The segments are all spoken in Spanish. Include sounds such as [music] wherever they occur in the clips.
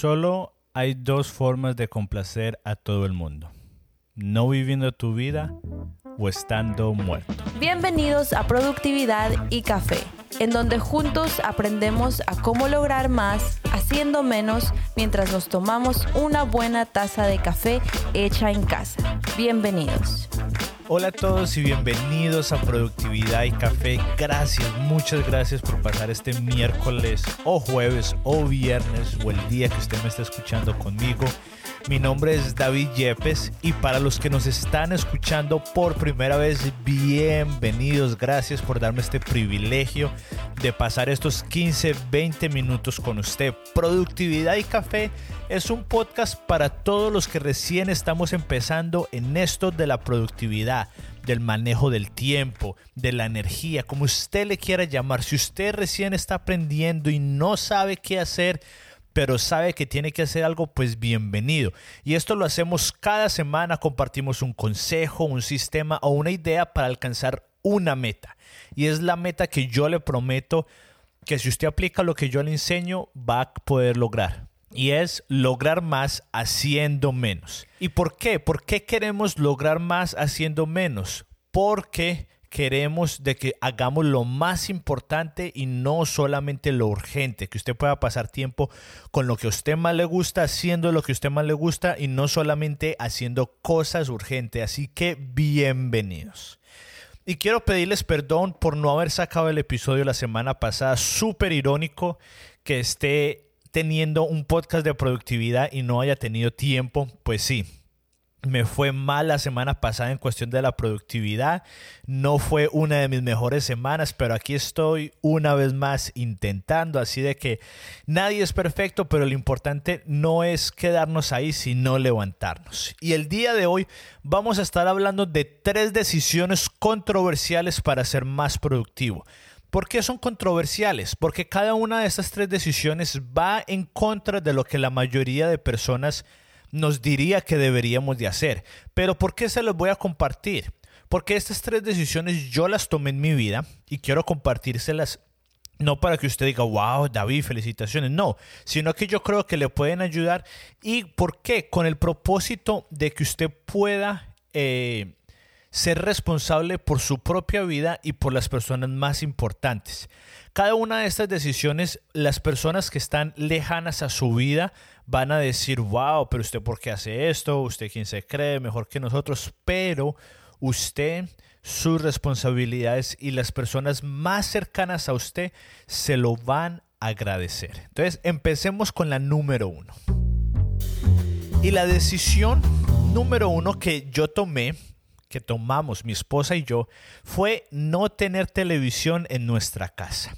Solo hay dos formas de complacer a todo el mundo. No viviendo tu vida o estando muerto. Bienvenidos a Productividad y Café, en donde juntos aprendemos a cómo lograr más haciendo menos mientras nos tomamos una buena taza de café hecha en casa. Bienvenidos. Hola a todos y bienvenidos a Productividad y Café. Gracias, muchas gracias por pasar este miércoles o jueves o viernes o el día que usted me está escuchando conmigo. Mi nombre es David Yepes y para los que nos están escuchando por primera vez, bienvenidos. Gracias por darme este privilegio de pasar estos 15, 20 minutos con usted. Productividad y Café es un podcast para todos los que recién estamos empezando en esto de la productividad, del manejo del tiempo, de la energía, como usted le quiera llamar. Si usted recién está aprendiendo y no sabe qué hacer, pero sabe que tiene que hacer algo, pues bienvenido. Y esto lo hacemos cada semana, compartimos un consejo, un sistema o una idea para alcanzar una meta. Y es la meta que yo le prometo que si usted aplica lo que yo le enseño, va a poder lograr. Y es lograr más haciendo menos. ¿Y por qué? ¿Por qué queremos lograr más haciendo menos? Porque queremos de que hagamos lo más importante y no solamente lo urgente, que usted pueda pasar tiempo con lo que a usted más le gusta, haciendo lo que a usted más le gusta y no solamente haciendo cosas urgentes. Así que bienvenidos. Y quiero pedirles perdón por no haber sacado el episodio la semana pasada, súper irónico que esté teniendo un podcast de productividad y no haya tenido tiempo, pues sí, me fue mal la semana pasada en cuestión de la productividad. No fue una de mis mejores semanas, pero aquí estoy una vez más intentando. Así de que nadie es perfecto, pero lo importante no es quedarnos ahí, sino levantarnos. Y el día de hoy vamos a estar hablando de tres decisiones controversiales para ser más productivo. ¿Por qué son controversiales? Porque cada una de estas tres decisiones va en contra de lo que la mayoría de personas nos diría que deberíamos de hacer. Pero ¿por qué se los voy a compartir? Porque estas tres decisiones yo las tomé en mi vida y quiero compartírselas no para que usted diga, wow, David, felicitaciones, no, sino que yo creo que le pueden ayudar. ¿Y por qué? Con el propósito de que usted pueda eh, ser responsable por su propia vida y por las personas más importantes. Cada una de estas decisiones, las personas que están lejanas a su vida van a decir, wow, pero usted por qué hace esto, usted quién se cree mejor que nosotros, pero usted, sus responsabilidades y las personas más cercanas a usted se lo van a agradecer. Entonces, empecemos con la número uno. Y la decisión número uno que yo tomé, que tomamos mi esposa y yo, fue no tener televisión en nuestra casa.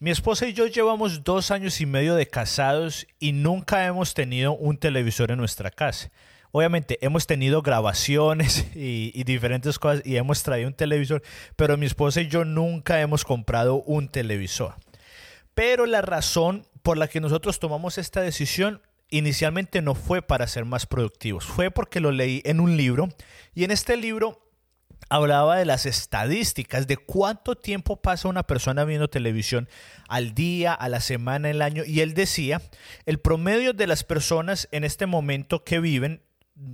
Mi esposa y yo llevamos dos años y medio de casados y nunca hemos tenido un televisor en nuestra casa. Obviamente hemos tenido grabaciones [laughs] y, diferentes cosas y hemos traído un televisor, pero mi esposa y yo nunca hemos comprado un televisor. Pero la razón por la que nosotros tomamos esta decisión inicialmente no fue para ser más productivos, fue porque lo leí en un libro y en este libro hablaba de las estadísticas de cuánto tiempo pasa una persona viendo televisión al día, a la semana, el año. Y él decía, el promedio de las personas en este momento que viven,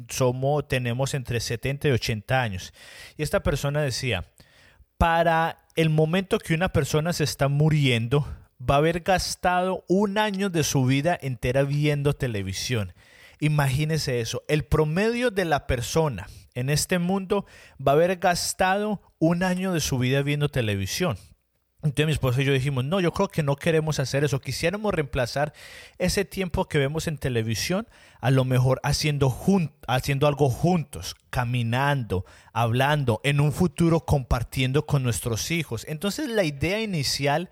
somos, tenemos entre 70 y 80 años. Y esta persona decía, para el momento que una persona se está muriendo, va a haber gastado un año de su vida entera viendo televisión. Imagínese eso, el promedio de la persona en este mundo va a haber gastado un año de su vida viendo televisión. Entonces mi esposa y yo dijimos, no, yo creo que no queremos hacer eso. Quisiéramos reemplazar ese tiempo que vemos en televisión, a lo mejor haciendo, haciendo algo juntos, caminando, hablando, en un futuro compartiendo con nuestros hijos. Entonces la idea inicial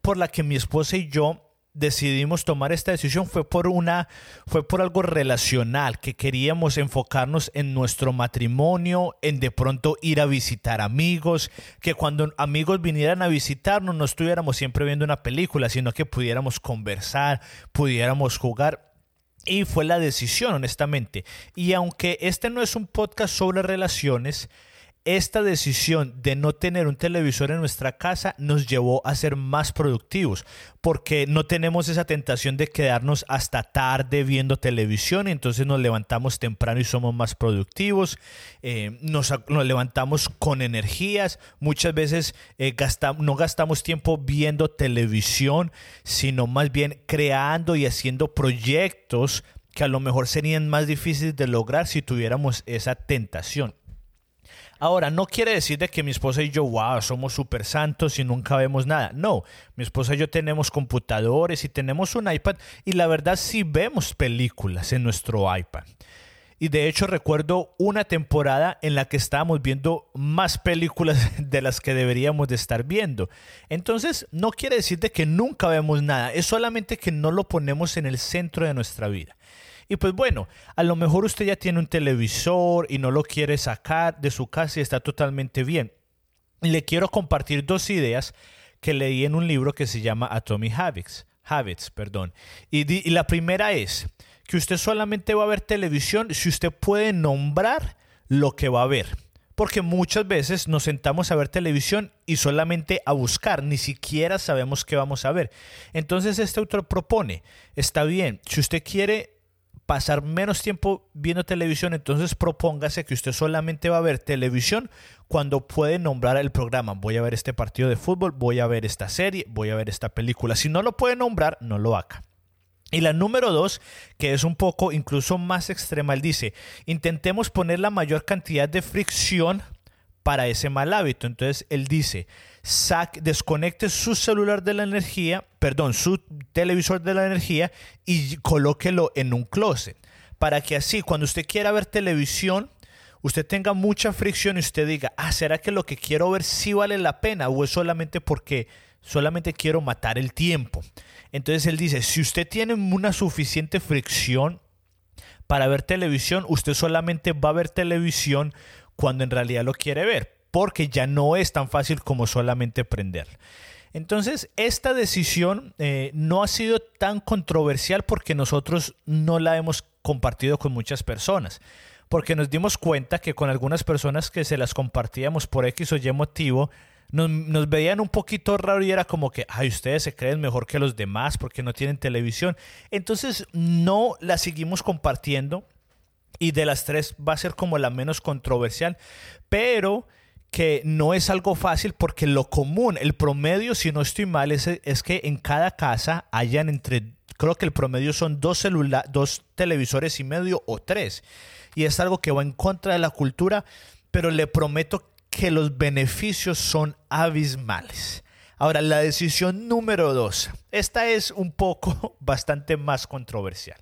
por la que mi esposa y yo decidimos tomar esta decisión fue por una fue por algo relacional que queríamos enfocarnos en nuestro matrimonio en de pronto ir a visitar amigos que cuando amigos vinieran a visitarnos no estuviéramos siempre viendo una película sino que pudiéramos conversar pudiéramos jugar. Y fue la decisión honestamente. Y aunque este no es un podcast sobre relaciones esta decisión de no tener un televisor en nuestra casa nos llevó a ser más productivos, porque no tenemos esa tentación de quedarnos hasta tarde viendo televisión, entonces nos levantamos temprano y somos más productivos, eh, nos, levantamos con energías, muchas veces eh, no gastamos tiempo viendo televisión, sino más bien creando y haciendo proyectos que a lo mejor serían más difíciles de lograr si tuviéramos esa tentación. Ahora, no quiere decir de que mi esposa y yo, wow, somos súper santos y nunca vemos nada. No, mi esposa y yo tenemos computadores y tenemos un iPad y la verdad sí vemos películas en nuestro iPad. Y de hecho recuerdo una temporada en la que estábamos viendo más películas [laughs] de las que deberíamos de estar viendo. Entonces no quiere decir de que nunca vemos nada, es solamente que no lo ponemos en el centro de nuestra vida. Y pues bueno, a lo mejor usted ya tiene un televisor y no lo quiere sacar de su casa y está totalmente bien. Le quiero compartir dos ideas que leí en un libro que se llama Atomic Habits. Habits, perdón. Y, y la primera es que usted solamente va a ver televisión si usted puede nombrar lo que va a ver. Porque muchas veces nos sentamos a ver televisión y solamente a buscar, ni siquiera sabemos qué vamos a ver. Entonces este autor propone, está bien, si usted quiere pasar menos tiempo viendo televisión, entonces propóngase que usted solamente va a ver televisión cuando puede nombrar el programa. Voy a ver este partido de fútbol, voy a ver esta serie, voy a ver esta película. Si no lo puede nombrar, no lo haga. Y la número dos, que es un poco incluso más extrema, él dice, intentemos poner la mayor cantidad de fricción para ese mal hábito. Entonces él dice, desconecte su celular de la energía, perdón, su televisor de la energía y colóquelo en un closet. Para que así, cuando usted quiera ver televisión, usted tenga mucha fricción y usted diga, ah, ¿será que lo que quiero ver sí vale la pena? O es solamente porque solamente quiero matar el tiempo. Entonces él dice, si usted tiene una suficiente fricción para ver televisión, usted solamente va a ver televisión cuando en realidad lo quiere ver porque ya no es tan fácil como solamente prender. Entonces, esta decisión eh, no ha sido tan controversial porque nosotros no la hemos compartido con muchas personas. Porque nos dimos cuenta que con algunas personas que se las compartíamos por X o Y motivo, nos, nos, veían un poquito raro y era como que, ay, ustedes se creen mejor que los demás porque no tienen televisión. Entonces no la seguimos compartiendo y de las tres va a ser como la menos controversial, pero que no es algo fácil porque lo común, el promedio, si no estoy mal, es, que en cada casa hayan entre, creo que el promedio son dos, dos televisores y medio o tres. Y es algo que va en contra de la cultura, pero le prometo que los beneficios son abismales. Ahora, la decisión número dos. Esta es un poco [laughs] bastante más controversial.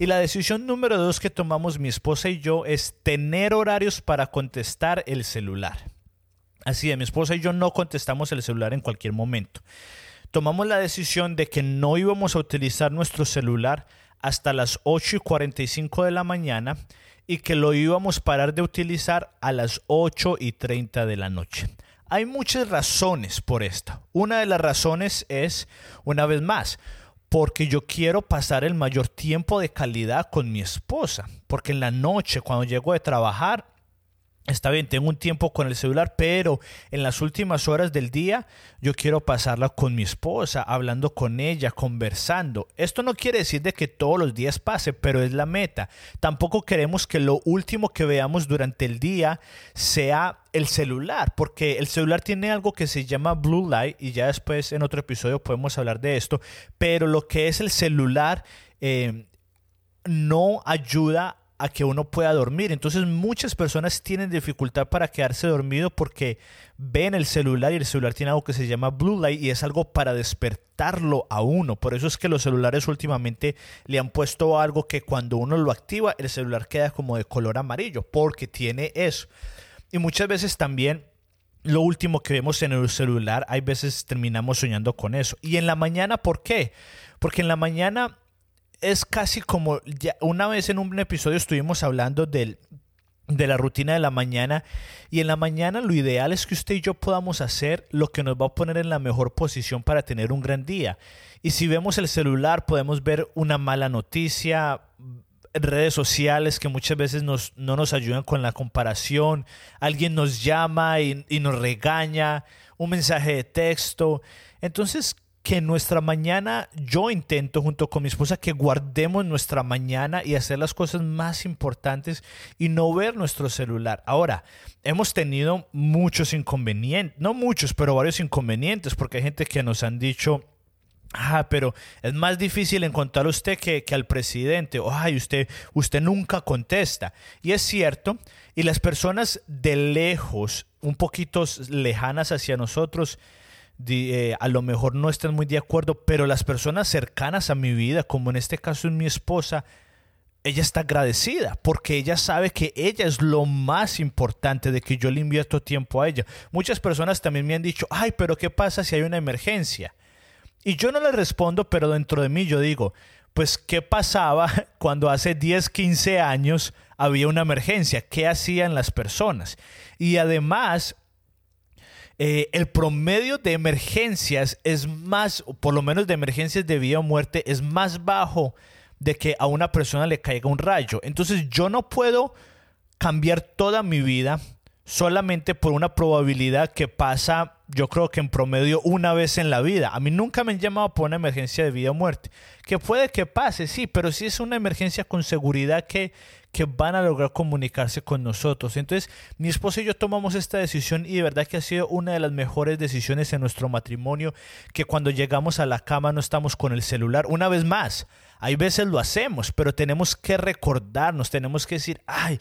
Y la decisión número dos que tomamos mi esposa y yo es tener horarios para contestar el celular. Así de mi esposa y yo no contestamos el celular en cualquier momento. Tomamos la decisión de que no íbamos a utilizar nuestro celular hasta las 8 y 45 de la mañana y que lo íbamos a parar de utilizar a las 8 y 30 de la noche. Hay muchas razones por esto. Una de las razones es, una vez más, porque yo quiero pasar el mayor tiempo de calidad con mi esposa, porque en la noche cuando llego de trabajar Está bien, tengo un tiempo con el celular, pero en las últimas horas del día yo quiero pasarla con mi esposa, hablando con ella, conversando. Esto no quiere decir de que todos los días pase, pero es la meta. Tampoco queremos que lo último que veamos durante el día sea el celular, porque el celular tiene algo que se llama blue light y ya después en otro episodio podemos hablar de esto, pero lo que es el celular eh, no ayuda a que uno pueda dormir. Entonces muchas personas tienen dificultad para quedarse dormido porque ven el celular y el celular tiene algo que se llama blue light y es algo para despertarlo a uno. Por eso es que los celulares últimamente le han puesto algo que cuando uno lo activa el celular queda como de color amarillo porque tiene eso. Y muchas veces también lo último que vemos en el celular, hay veces terminamos soñando con eso. Y en la mañana, ¿por qué? Porque en la mañana es casi como, ya, una vez en un episodio estuvimos hablando del, de la rutina de la mañana y en la mañana lo ideal es que usted y yo podamos hacer lo que nos va a poner en la mejor posición para tener un gran día. Y si vemos el celular podemos ver una mala noticia, redes sociales que muchas veces nos, no nos ayudan con la comparación, alguien nos llama y, y nos regaña, un mensaje de texto. Entonces, que nuestra mañana, yo intento junto con mi esposa que guardemos nuestra mañana y hacer las cosas más importantes y no ver nuestro celular. Ahora, hemos tenido muchos inconvenientes, no muchos, pero varios inconvenientes, porque hay gente que nos han dicho, Ah, pero es más difícil encontrar a usted que, que, al presidente. Ay, usted, usted nunca contesta. Y es cierto. Y las personas de lejos, un poquito lejanas hacia nosotros, eh, a lo mejor no están muy de acuerdo, pero las personas cercanas a mi vida, como en este caso es mi esposa, ella está agradecida porque ella sabe que ella es lo más importante de que yo le invierto tiempo a ella. Muchas personas también me han dicho, ay, pero ¿qué pasa si hay una emergencia? Y yo no le respondo, pero dentro de mí yo digo, pues, ¿qué pasaba [laughs] cuando hace 10, 15 años había una emergencia? ¿Qué hacían las personas? Y además, eh, el promedio de emergencias es más, por lo menos de emergencias de vida o muerte, es más bajo de que a una persona le caiga un rayo. Entonces yo no puedo cambiar toda mi vida solamente por una probabilidad que pasa, yo creo que en promedio una vez en la vida. A mí nunca me han llamado por una emergencia de vida o muerte. Que puede que pase, sí, pero si es una emergencia con seguridad que, que van a lograr comunicarse con nosotros. Entonces, mi esposa y yo tomamos esta decisión y de verdad que ha sido una de las mejores decisiones en nuestro matrimonio, que cuando llegamos a la cama no estamos con el celular. Una vez más, hay veces lo hacemos, pero tenemos que recordarnos, tenemos que decir, ay,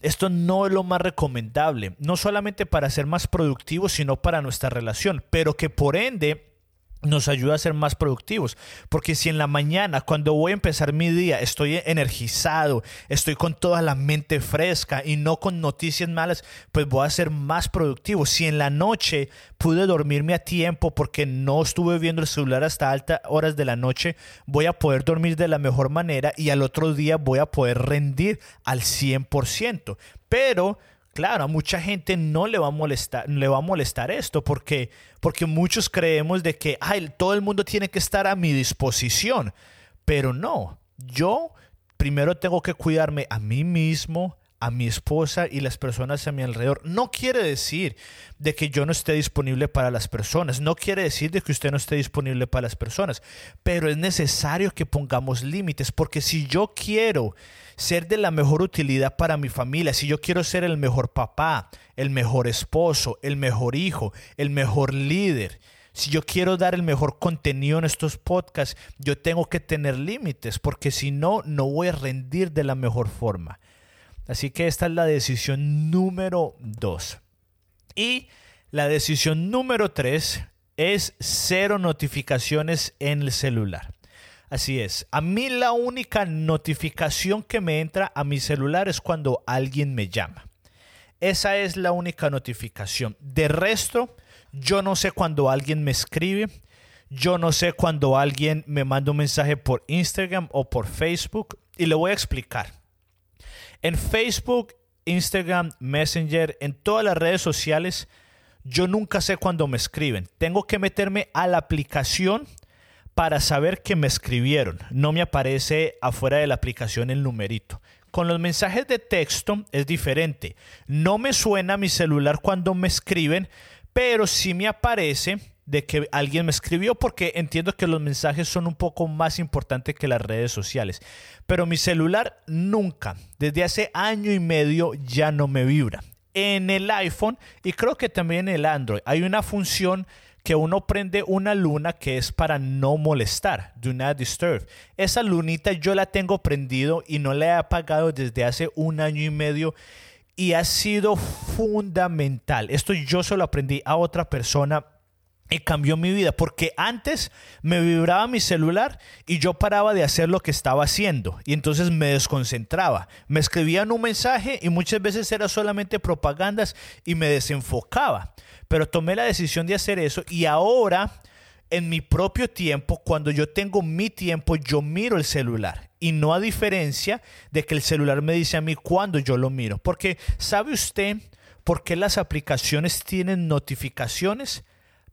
esto no es lo más recomendable, no solamente para ser más productivos, sino para nuestra relación, pero que por ende nos ayuda a ser más productivos. Porque si en la mañana, cuando voy a empezar mi día, estoy energizado, estoy con toda la mente fresca y no con noticias malas, pues voy a ser más productivo. Si en la noche pude dormirme a tiempo porque no estuve viendo el celular hasta altas horas de la noche, voy a poder dormir de la mejor manera y al otro día voy a poder rendir al 100%. Pero Claro, a mucha gente no le va a molestar, le va a molestar esto porque, porque muchos creemos de que ay, todo el mundo tiene que estar a mi disposición. Pero no, yo primero tengo que cuidarme a mí mismo, a mi esposa y las personas a mi alrededor. No quiere decir de que yo no esté disponible para las personas, no quiere decir de que usted no esté disponible para las personas, pero es necesario que pongamos límites, porque si yo quiero ser de la mejor utilidad para mi familia, si yo quiero ser el mejor papá, el mejor esposo, el mejor hijo, el mejor líder, si yo quiero dar el mejor contenido en estos podcasts, yo tengo que tener límites, porque si no, no voy a rendir de la mejor forma. Así que esta es la decisión número dos. Y la decisión número tres es cero notificaciones en el celular. Así es. A mí la única notificación que me entra a mi celular es cuando alguien me llama. Esa es la única notificación. De resto, yo no sé cuando alguien me escribe. Yo no sé cuando alguien me manda un mensaje por Instagram o por Facebook. Y le voy a explicar. En Facebook, Instagram, Messenger, en todas las redes sociales, yo nunca sé cuándo me escriben. Tengo que meterme a la aplicación para saber que me escribieron. No me aparece afuera de la aplicación el numerito. Con los mensajes de texto es diferente. No me suena mi celular cuando me escriben, pero sí me aparece de que alguien me escribió porque entiendo que los mensajes son un poco más importantes que las redes sociales. Pero mi celular nunca, desde hace año y medio, ya no me vibra. En el iPhone y creo que también en el Android hay una función que uno prende una luna que es para no molestar, do not disturb. Esa lunita yo la tengo prendido y no la he apagado desde hace un año y medio y ha sido fundamental. Esto yo se lo aprendí a otra persona y cambió mi vida porque antes me vibraba mi celular y yo paraba de hacer lo que estaba haciendo y entonces me desconcentraba. Me escribían un mensaje y muchas veces era solamente propagandas y me desenfocaba. Pero tomé la decisión de hacer eso y ahora en mi propio tiempo, cuando yo tengo mi tiempo, yo miro el celular. Y no a diferencia de que el celular me dice a mí cuando yo lo miro. Porque ¿sabe usted por qué las aplicaciones tienen notificaciones?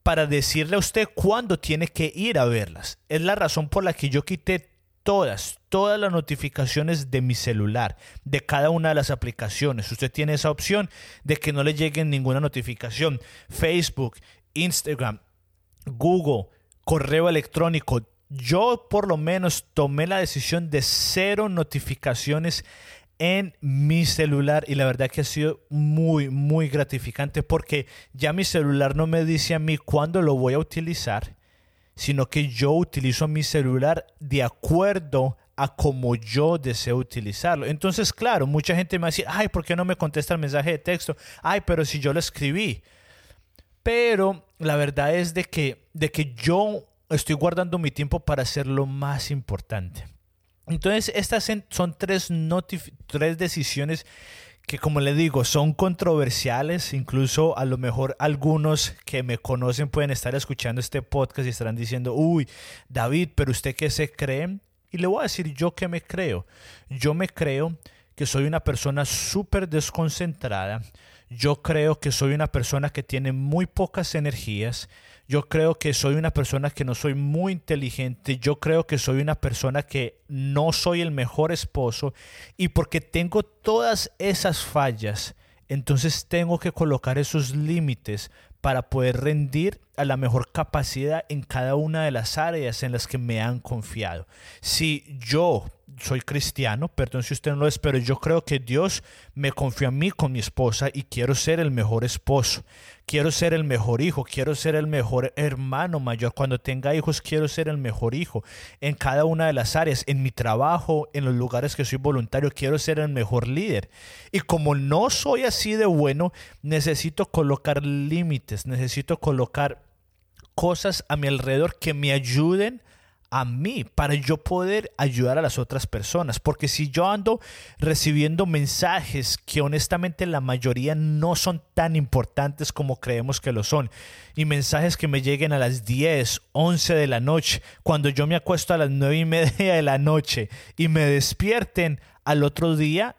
Para decirle a usted cuándo tiene que ir a verlas. Es la razón por la que yo quité todas, todas las notificaciones de mi celular, de cada una de las aplicaciones. Usted tiene esa opción de que no le llegue ninguna notificación. Facebook, Instagram, Google, correo electrónico. Yo por lo menos tomé la decisión de cero notificaciones en mi celular y la verdad que ha sido muy, muy gratificante porque ya mi celular no me dice a mí cuándo lo voy a utilizar, sino que yo utilizo mi celular de acuerdo a como yo deseo utilizarlo. Entonces, claro, mucha gente me decir, ay, ¿por qué no me contesta el mensaje de texto? Ay, pero si yo lo escribí. Pero la verdad es de que, de que yo estoy guardando mi tiempo para hacer lo más importante. Entonces, estas son tres, tres decisiones que, como le digo, son controversiales. Incluso a lo mejor algunos que me conocen pueden estar escuchando este podcast y estarán diciendo, uy, David, pero usted qué se cree? Y le voy a decir yo qué me creo. Yo me creo que soy una persona súper desconcentrada. Yo creo que soy una persona que tiene muy pocas energías. Yo creo que soy una persona que no soy muy inteligente. Yo creo que soy una persona que no soy el mejor esposo. Y porque tengo todas esas fallas, entonces tengo que colocar esos límites para poder rendir a la mejor capacidad en cada una de las áreas en las que me han confiado. Si yo soy cristiano, perdón si usted no lo es, pero yo creo que Dios me confió a mí con mi esposa y quiero ser el mejor esposo, quiero ser el mejor hijo, quiero ser el mejor hermano mayor. Cuando tenga hijos, quiero ser el mejor hijo en cada una de las áreas, en mi trabajo, en los lugares que soy voluntario, quiero ser el mejor líder. Y como no soy así de bueno, necesito colocar límites, necesito colocar cosas a mi alrededor que me ayuden a mí para yo poder ayudar a las otras personas. Porque si yo ando recibiendo mensajes que honestamente la mayoría no son tan importantes como creemos que lo son, y mensajes que me lleguen a las 10, 11 de la noche, cuando yo me acuesto a las 9 y media de la noche y me despierten al otro día,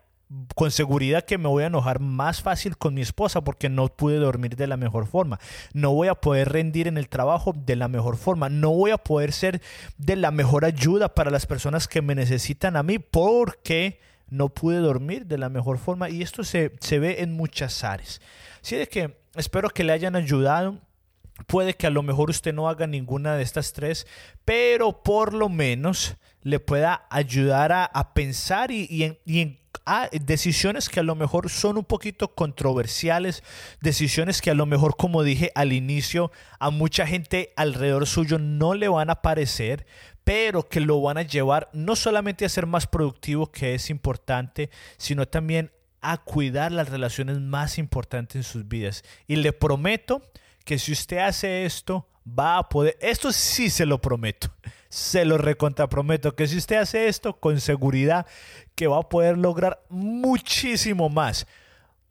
con seguridad que me voy a enojar más fácil con mi esposa porque no pude dormir de la mejor forma. No voy a poder rendir en el trabajo de la mejor forma. No voy a poder ser de la mejor ayuda para las personas que me necesitan a mí porque no pude dormir de la mejor forma. Y esto se, ve en muchas áreas. Así de que espero que le hayan ayudado. Puede que a lo mejor usted no haga ninguna de estas tres, pero por lo menos le pueda ayudar a, pensar y, y, en a decisiones que a lo mejor son un poquito controversiales, decisiones que a lo mejor, como dije al inicio, a mucha gente alrededor suyo no le van a parecer, pero que lo van a llevar no solamente a ser más productivo, que es importante, sino también a cuidar las relaciones más importantes en sus vidas. Y le prometo que si usted hace esto, va a poder, esto sí se lo prometo, se lo recontraprometo, que si usted hace esto con seguridad, que va a poder lograr muchísimo más,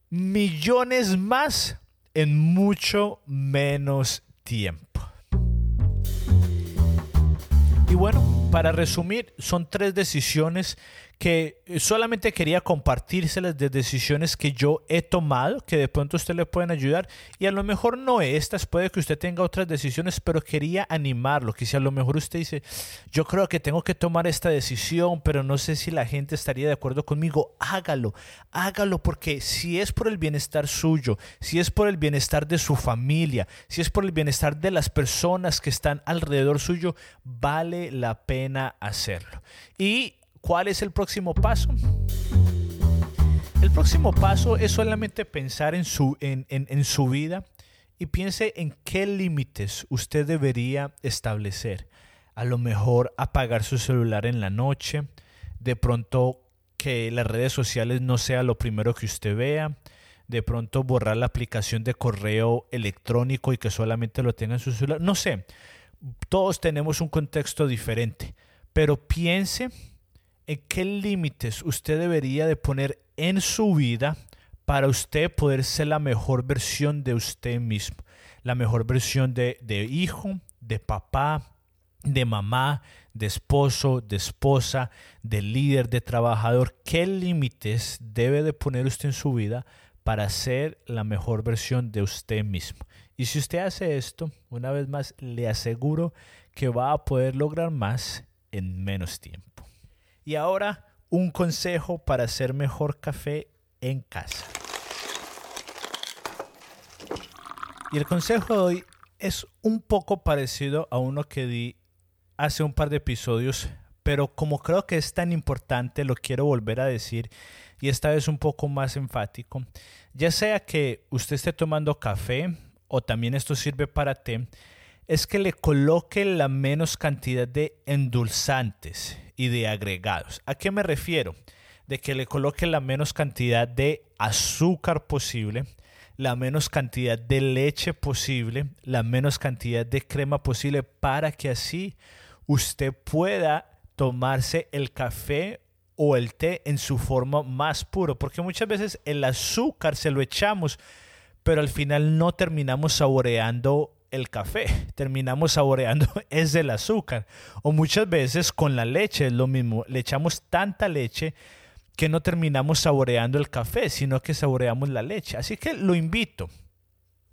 millones más en mucho menos tiempo. Y bueno, para resumir, son tres decisiones que solamente quería compartírselas de decisiones que yo he tomado, que de pronto usted le pueden ayudar y a lo mejor no estas, puede que usted tenga otras decisiones, pero quería animarlo, que si a lo mejor usted dice, yo creo que tengo que tomar esta decisión, pero no sé si la gente estaría de acuerdo conmigo, hágalo, hágalo porque si es por el bienestar suyo, si es por el bienestar de su familia, si es por el bienestar de las personas que están alrededor suyo, vale la pena hacerlo. Y ¿Cuál es el próximo paso? El próximo paso es solamente pensar en su, en, en, su vida y piense en qué límites usted debería establecer. A lo mejor apagar su celular en la noche, de pronto que las redes sociales no sea lo primero que usted vea, de pronto borrar la aplicación de correo electrónico y que solamente lo tenga en su celular. No sé, todos tenemos un contexto diferente, pero piense en qué límites usted debería de poner en su vida para usted poder ser la mejor versión de usted mismo, la mejor versión de, hijo, de papá, de mamá, de esposo, de esposa, de líder, de trabajador. ¿Qué límites debe de poner usted en su vida para ser la mejor versión de usted mismo? Y si usted hace esto, una vez más, le aseguro que va a poder lograr más en menos tiempo. Y ahora un consejo para hacer mejor café en casa. Y el consejo de hoy es un poco parecido a uno que di hace un par de episodios, pero como creo que es tan importante, lo quiero volver a decir y esta vez un poco más enfático. Ya sea que usted esté tomando café o también esto sirve para té, es que le coloque la menos cantidad de endulzantes y de agregados. ¿A qué me refiero? De que le coloque la menos cantidad de azúcar posible, la menos cantidad de leche posible, la menos cantidad de crema posible para que así usted pueda tomarse el café o el té en su forma más puro, porque muchas veces el azúcar se lo echamos, pero al final no terminamos saboreando el café, terminamos saboreando [laughs] es el azúcar. O muchas veces con la leche es lo mismo, le echamos tanta leche que no terminamos saboreando el café, sino que saboreamos la leche. Así que lo invito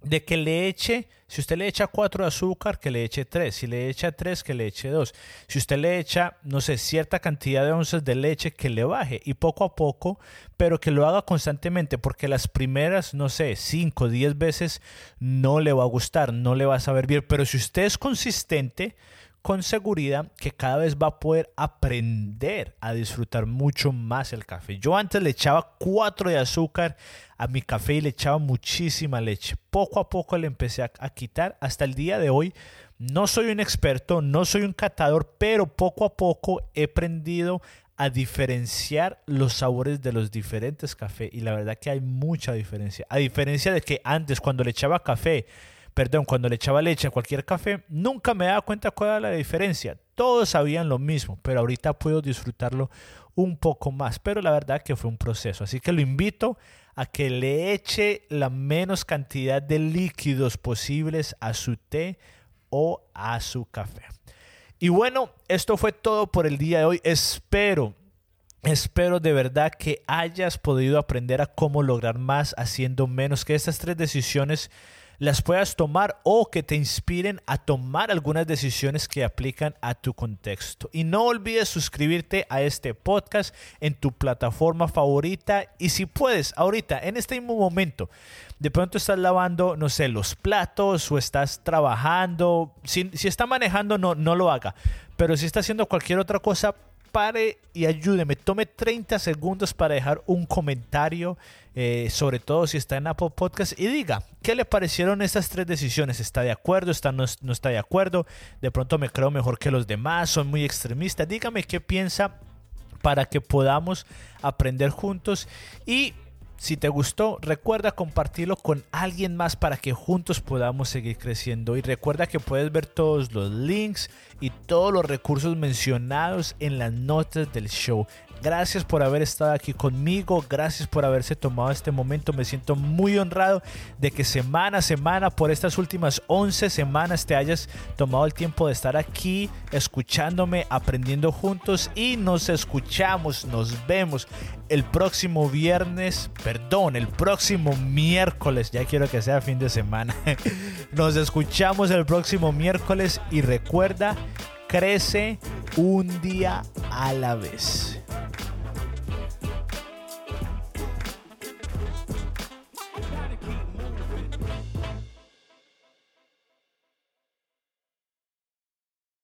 de que le eche, si usted le echa 4 de azúcar, que le eche 3, si le echa 3, que le eche 2, si usted le echa, no sé, cierta cantidad de onzas de leche, que le baje y poco a poco, pero que lo haga constantemente, porque las primeras, no sé, 5, 10 veces no le va a gustar, no le va a saber bien, pero si usted es consistente, con seguridad que cada vez va a poder aprender a disfrutar mucho más el café. Yo antes le echaba 4 de azúcar a mi café y le echaba muchísima leche. Poco a poco le empecé a, a, quitar hasta el día de hoy. No soy un experto, no soy un catador, pero poco a poco he aprendido a diferenciar los sabores de los diferentes cafés y la verdad que hay mucha diferencia. A diferencia de que antes cuando le echaba café perdón, cuando le echaba leche a cualquier café, nunca me daba cuenta cuál era la diferencia. Todos sabían lo mismo, pero ahorita puedo disfrutarlo un poco más. Pero la verdad que fue un proceso. Así que lo invito a que le eche la menos cantidad de líquidos posibles a su té o a su café. Y bueno, esto fue todo por el día de hoy. Espero Espero de verdad que hayas podido aprender a cómo lograr más haciendo menos, que estas tres decisiones las puedas tomar o que te inspiren a tomar algunas decisiones que aplican a tu contexto. Y no olvides suscribirte a este podcast en tu plataforma favorita. Y si puedes, ahorita, en este mismo momento, de pronto estás lavando, no sé, los platos o estás trabajando, si, si está manejando, no, no lo haga, pero si está haciendo cualquier otra cosa, pare y ayúdeme. Tome 30 segundos para dejar un comentario, eh, sobre todo si está en Apple Podcast, y diga qué le parecieron estas tres decisiones. ¿Está de acuerdo? ¿Está, no, no está de acuerdo? De pronto me creo mejor que los demás, son muy extremistas. Dígame qué piensa para que podamos aprender juntos y si te gustó, recuerda compartirlo con alguien más para que juntos podamos seguir creciendo. Y recuerda que puedes ver todos los links y todos los recursos mencionados en las notas del show. Gracias por haber estado aquí conmigo, gracias por haberse tomado este momento. Me siento muy honrado de que semana a semana, por estas últimas 11 semanas, te hayas tomado el tiempo de estar aquí, escuchándome, aprendiendo juntos y nos escuchamos, nos vemos el próximo viernes, perdón, el próximo miércoles, ya quiero que sea fin de semana. [laughs] Nos escuchamos el próximo miércoles y recuerda, crece un día a la vez.